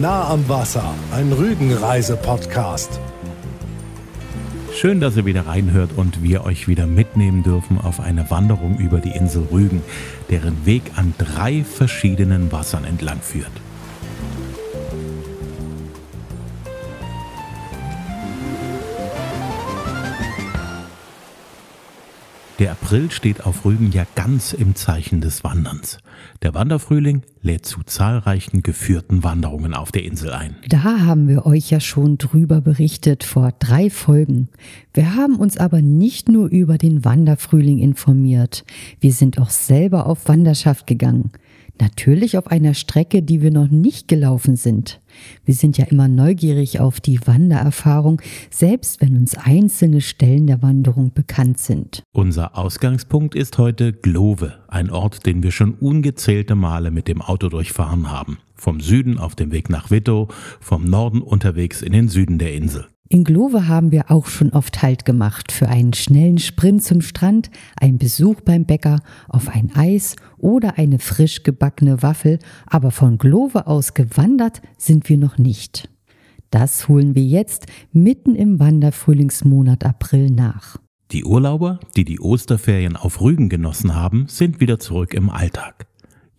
Nah am Wasser, ein Rügenreise-Podcast. Schön, dass ihr wieder reinhört und wir euch wieder mitnehmen dürfen auf eine Wanderung über die Insel Rügen, deren Weg an drei verschiedenen Wassern entlang führt. Der April steht auf Rügen ja ganz im Zeichen des Wanderns. Der Wanderfrühling lädt zu zahlreichen geführten Wanderungen auf der Insel ein. Da haben wir euch ja schon drüber berichtet vor drei Folgen. Wir haben uns aber nicht nur über den Wanderfrühling informiert. Wir sind auch selber auf Wanderschaft gegangen. Natürlich auf einer Strecke, die wir noch nicht gelaufen sind. Wir sind ja immer neugierig auf die Wandererfahrung, selbst wenn uns einzelne Stellen der Wanderung bekannt sind. Unser Ausgangspunkt ist heute Glove, ein Ort, den wir schon ungezählte Male mit dem Auto durchfahren haben. Vom Süden auf dem Weg nach Wittow, vom Norden unterwegs in den Süden der Insel. In Glove haben wir auch schon oft Halt gemacht für einen schnellen Sprint zum Strand, einen Besuch beim Bäcker, auf ein Eis oder eine frisch gebackene Waffel, aber von Glove aus gewandert sind wir noch nicht. Das holen wir jetzt mitten im Wanderfrühlingsmonat April nach. Die Urlauber, die die Osterferien auf Rügen genossen haben, sind wieder zurück im Alltag.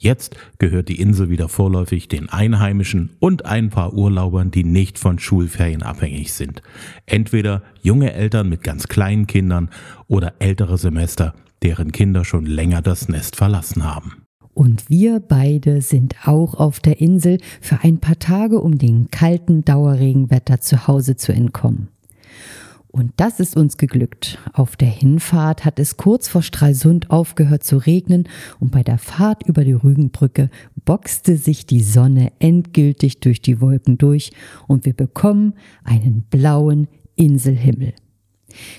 Jetzt gehört die Insel wieder vorläufig den Einheimischen und ein paar Urlaubern, die nicht von Schulferien abhängig sind. Entweder junge Eltern mit ganz kleinen Kindern oder ältere Semester, deren Kinder schon länger das Nest verlassen haben. Und wir beide sind auch auf der Insel für ein paar Tage, um dem kalten Dauerregenwetter zu Hause zu entkommen. Und das ist uns geglückt. Auf der Hinfahrt hat es kurz vor Stralsund aufgehört zu regnen und bei der Fahrt über die Rügenbrücke boxte sich die Sonne endgültig durch die Wolken durch und wir bekommen einen blauen Inselhimmel.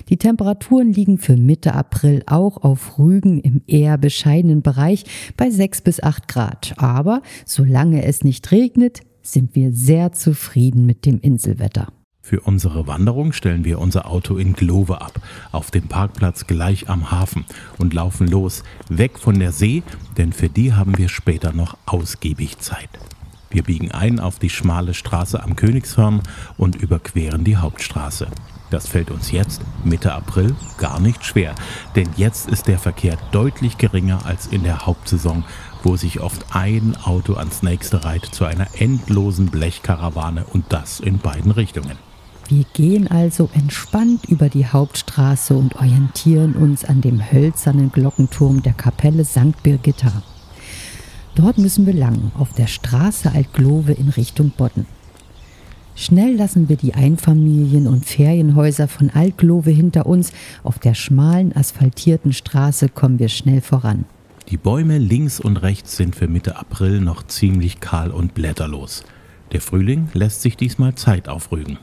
Die Temperaturen liegen für Mitte April auch auf Rügen im eher bescheidenen Bereich bei 6 bis 8 Grad. Aber solange es nicht regnet, sind wir sehr zufrieden mit dem Inselwetter. Für unsere Wanderung stellen wir unser Auto in Glove ab, auf dem Parkplatz gleich am Hafen und laufen los, weg von der See, denn für die haben wir später noch ausgiebig Zeit. Wir biegen ein auf die schmale Straße am Königshorn und überqueren die Hauptstraße. Das fällt uns jetzt, Mitte April, gar nicht schwer, denn jetzt ist der Verkehr deutlich geringer als in der Hauptsaison, wo sich oft ein Auto ans nächste reiht zu einer endlosen Blechkarawane und das in beiden Richtungen. Wir gehen also entspannt über die Hauptstraße und orientieren uns an dem hölzernen Glockenturm der Kapelle St. Birgitta. Dort müssen wir lang, auf der Straße Altglove in Richtung Bodden. Schnell lassen wir die Einfamilien- und Ferienhäuser von Altglove hinter uns. Auf der schmalen, asphaltierten Straße kommen wir schnell voran. Die Bäume links und rechts sind für Mitte April noch ziemlich kahl und blätterlos. Der Frühling lässt sich diesmal Zeit aufrügen.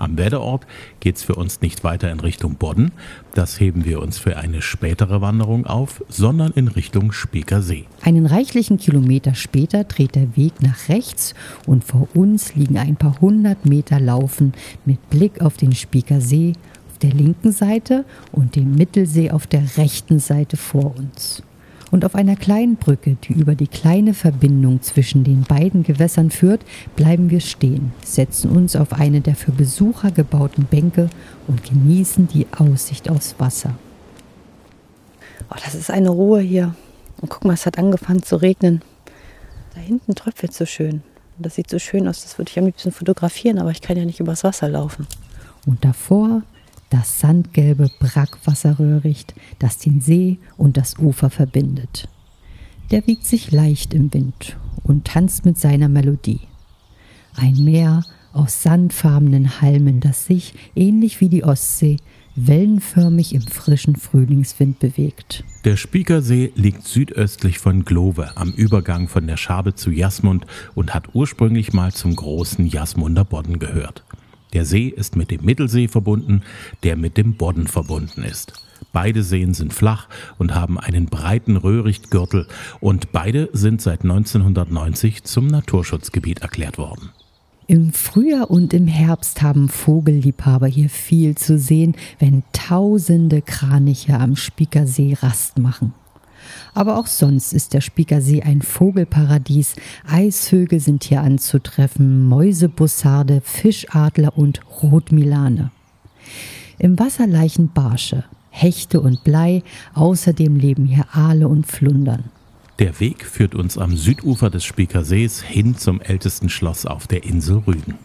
Am Wetterort geht es für uns nicht weiter in Richtung Bodden, das heben wir uns für eine spätere Wanderung auf, sondern in Richtung Spieker See. Einen reichlichen Kilometer später dreht der Weg nach rechts und vor uns liegen ein paar hundert Meter Laufen mit Blick auf den Spieker See auf der linken Seite und den Mittelsee auf der rechten Seite vor uns und auf einer kleinen Brücke, die über die kleine Verbindung zwischen den beiden Gewässern führt, bleiben wir stehen, setzen uns auf eine der für Besucher gebauten Bänke und genießen die Aussicht aufs Wasser. Oh, das ist eine Ruhe hier. Und guck mal, es hat angefangen zu regnen. Da hinten tröpfelt so schön. Das sieht so schön aus, das würde ich am liebsten fotografieren, aber ich kann ja nicht übers Wasser laufen. Und davor das sandgelbe Brackwasserröhricht, das den See und das Ufer verbindet. Der wiegt sich leicht im Wind und tanzt mit seiner Melodie. Ein Meer aus sandfarbenen Halmen, das sich, ähnlich wie die Ostsee, wellenförmig im frischen Frühlingswind bewegt. Der Spiekersee liegt südöstlich von Glove am Übergang von der Schabe zu Jasmund und hat ursprünglich mal zum großen Jasmunder Bodden gehört. Der See ist mit dem Mittelsee verbunden, der mit dem Bodden verbunden ist. Beide Seen sind flach und haben einen breiten Röhrichtgürtel und beide sind seit 1990 zum Naturschutzgebiet erklärt worden. Im Frühjahr und im Herbst haben Vogelliebhaber hier viel zu sehen, wenn tausende Kraniche am Spiekersee Rast machen. Aber auch sonst ist der Spiekersee ein Vogelparadies. Eisvögel sind hier anzutreffen, Mäusebussarde, Fischadler und Rotmilane. Im Wasser leichen Barsche, Hechte und Blei, außerdem leben hier Aale und Flundern. Der Weg führt uns am Südufer des Spiekersees hin zum ältesten Schloss auf der Insel Rügen.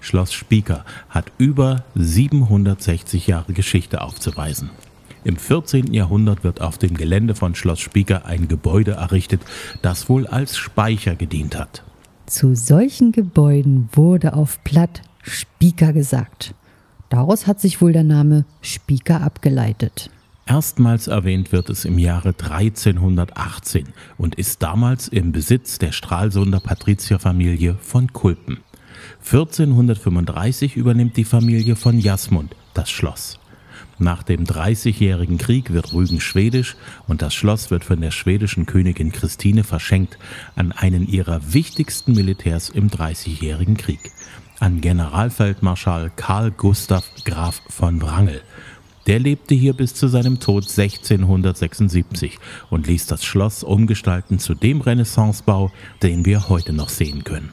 Schloss Spieker hat über 760 Jahre Geschichte aufzuweisen. Im 14. Jahrhundert wird auf dem Gelände von Schloss Spieker ein Gebäude errichtet, das wohl als Speicher gedient hat. Zu solchen Gebäuden wurde auf Platt Spieker gesagt. Daraus hat sich wohl der Name Spieker abgeleitet. Erstmals erwähnt wird es im Jahre 1318 und ist damals im Besitz der Stralsunder Patrizierfamilie von Kulpen. 1435 übernimmt die Familie von Jasmund das Schloss. Nach dem Dreißigjährigen Krieg wird Rügen schwedisch und das Schloss wird von der schwedischen Königin Christine verschenkt an einen ihrer wichtigsten Militärs im Dreißigjährigen Krieg, an Generalfeldmarschall Karl Gustav Graf von Wrangel. Der lebte hier bis zu seinem Tod 1676 und ließ das Schloss umgestalten zu dem Renaissancebau, den wir heute noch sehen können.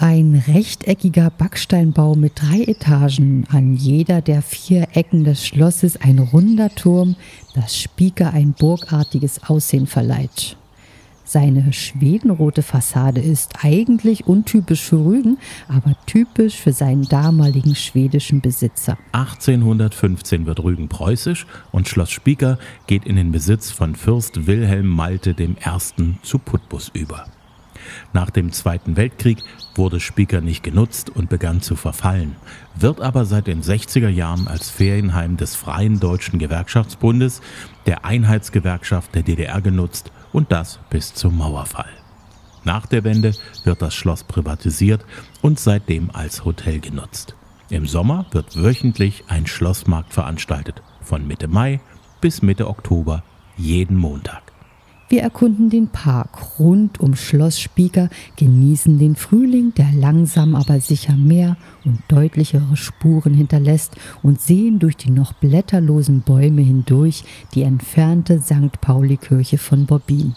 Ein rechteckiger Backsteinbau mit drei Etagen, an jeder der vier Ecken des Schlosses ein runder Turm, das Spieker ein burgartiges Aussehen verleiht. Seine schwedenrote Fassade ist eigentlich untypisch für Rügen, aber typisch für seinen damaligen schwedischen Besitzer. 1815 wird Rügen preußisch und Schloss Spieker geht in den Besitz von Fürst Wilhelm Malte I. zu Putbus über. Nach dem Zweiten Weltkrieg wurde Spieker nicht genutzt und begann zu verfallen, wird aber seit den 60er Jahren als Ferienheim des Freien Deutschen Gewerkschaftsbundes, der Einheitsgewerkschaft der DDR genutzt und das bis zum Mauerfall. Nach der Wende wird das Schloss privatisiert und seitdem als Hotel genutzt. Im Sommer wird wöchentlich ein Schlossmarkt veranstaltet, von Mitte Mai bis Mitte Oktober jeden Montag. Wir erkunden den Park rund um Schloss Spieker, genießen den Frühling, der langsam aber sicher mehr und deutlichere Spuren hinterlässt und sehen durch die noch blätterlosen Bäume hindurch die entfernte St. Pauli-Kirche von Bobbin.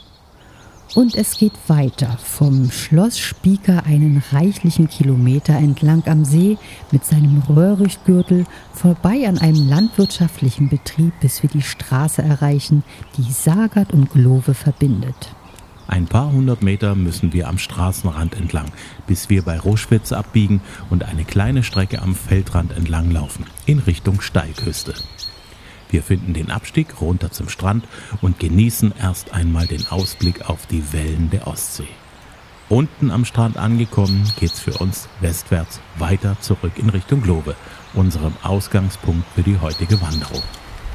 Und es geht weiter vom Schloss Spieker einen reichlichen Kilometer entlang am See mit seinem Röhrichtgürtel vorbei an einem landwirtschaftlichen Betrieb, bis wir die Straße erreichen, die Sagert und Glove verbindet. Ein paar hundert Meter müssen wir am Straßenrand entlang, bis wir bei Roschwitz abbiegen und eine kleine Strecke am Feldrand entlang laufen, in Richtung Steilküste. Wir finden den Abstieg runter zum Strand und genießen erst einmal den Ausblick auf die Wellen der Ostsee. Unten am Strand angekommen, geht's für uns westwärts weiter zurück in Richtung Globe, unserem Ausgangspunkt für die heutige Wanderung.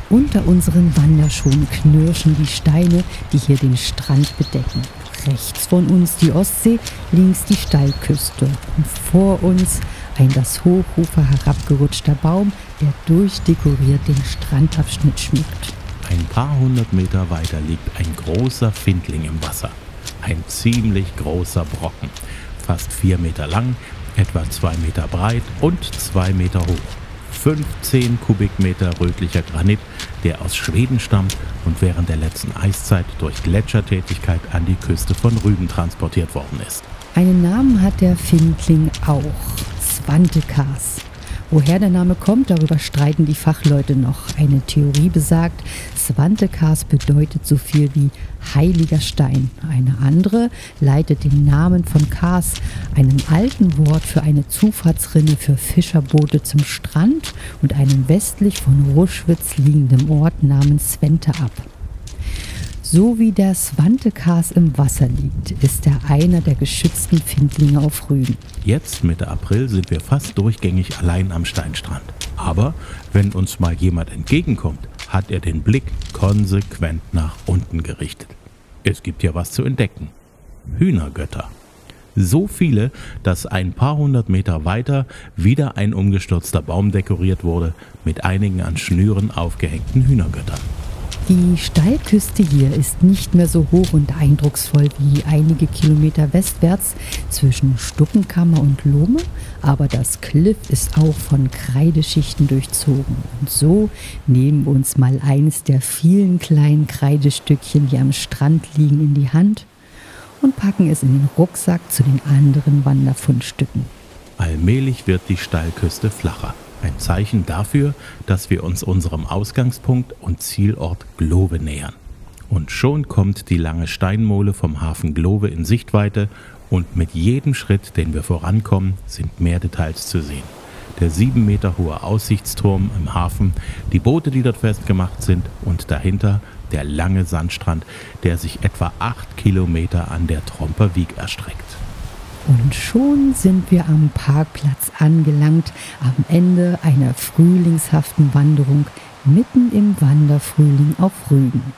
Unter unseren Wanderschuhen knirschen die Steine, die hier den Strand bedecken. Rechts von uns die Ostsee, links die Steilküste und vor uns ein das Hochufer herabgerutschter Baum, der durchdekoriert den Strandabschnitt schmückt. Ein paar hundert Meter weiter liegt ein großer Findling im Wasser. Ein ziemlich großer Brocken, fast vier Meter lang, etwa zwei Meter breit und zwei Meter hoch. 15 Kubikmeter rötlicher Granit, der aus Schweden stammt und während der letzten Eiszeit durch Gletschertätigkeit an die Küste von Rügen transportiert worden ist. Einen Namen hat der Findling auch. Svantekas. Woher der Name kommt, darüber streiten die Fachleute noch. Eine Theorie besagt, Svantekas bedeutet so viel wie heiliger Stein. Eine andere leitet den Namen von Kars, einem alten Wort für eine Zufahrtsrinne für Fischerboote zum Strand und einem westlich von Ruschwitz liegenden Ort namens Svente ab. So wie der Svantekas im Wasser liegt, ist er einer der geschützten Findlinge auf Rügen. Jetzt, Mitte April, sind wir fast durchgängig allein am Steinstrand. Aber wenn uns mal jemand entgegenkommt, hat er den Blick konsequent nach unten gerichtet. Es gibt ja was zu entdecken. Hühnergötter. So viele, dass ein paar hundert Meter weiter wieder ein umgestürzter Baum dekoriert wurde mit einigen an Schnüren aufgehängten Hühnergöttern. Die Steilküste hier ist nicht mehr so hoch und eindrucksvoll wie einige Kilometer westwärts zwischen Stuppenkammer und Lohme, aber das Kliff ist auch von Kreideschichten durchzogen. Und so nehmen wir uns mal eines der vielen kleinen Kreidestückchen, die am Strand liegen, in die Hand und packen es in den Rucksack zu den anderen Wanderfundstücken. Allmählich wird die Steilküste flacher. Ein Zeichen dafür, dass wir uns unserem Ausgangspunkt und Zielort Glove nähern. Und schon kommt die lange Steinmole vom Hafen Glove in Sichtweite und mit jedem Schritt, den wir vorankommen, sind mehr Details zu sehen. Der sieben Meter hohe Aussichtsturm im Hafen, die Boote, die dort festgemacht sind und dahinter der lange Sandstrand, der sich etwa acht Kilometer an der Tromper Wieg erstreckt. Und schon sind wir am Parkplatz angelangt, am Ende einer frühlingshaften Wanderung mitten im Wanderfrühling auf Rügen.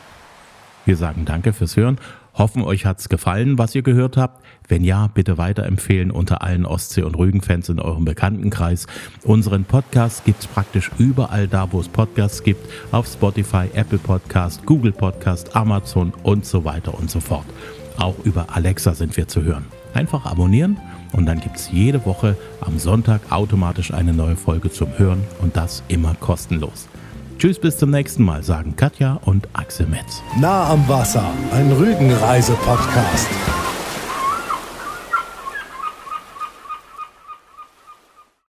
Wir sagen danke fürs Hören, hoffen euch hat's gefallen, was ihr gehört habt. Wenn ja, bitte weiterempfehlen unter allen Ostsee- und Rügen-Fans in eurem Bekanntenkreis. Unseren Podcast gibt's praktisch überall da, wo es Podcasts gibt, auf Spotify, Apple Podcast, Google Podcast, Amazon und so weiter und so fort. Auch über Alexa sind wir zu hören. Einfach abonnieren und dann gibt es jede Woche am Sonntag automatisch eine neue Folge zum Hören und das immer kostenlos. Tschüss, bis zum nächsten Mal, sagen Katja und Axel Metz. Nah am Wasser, ein Rügenreise-Podcast.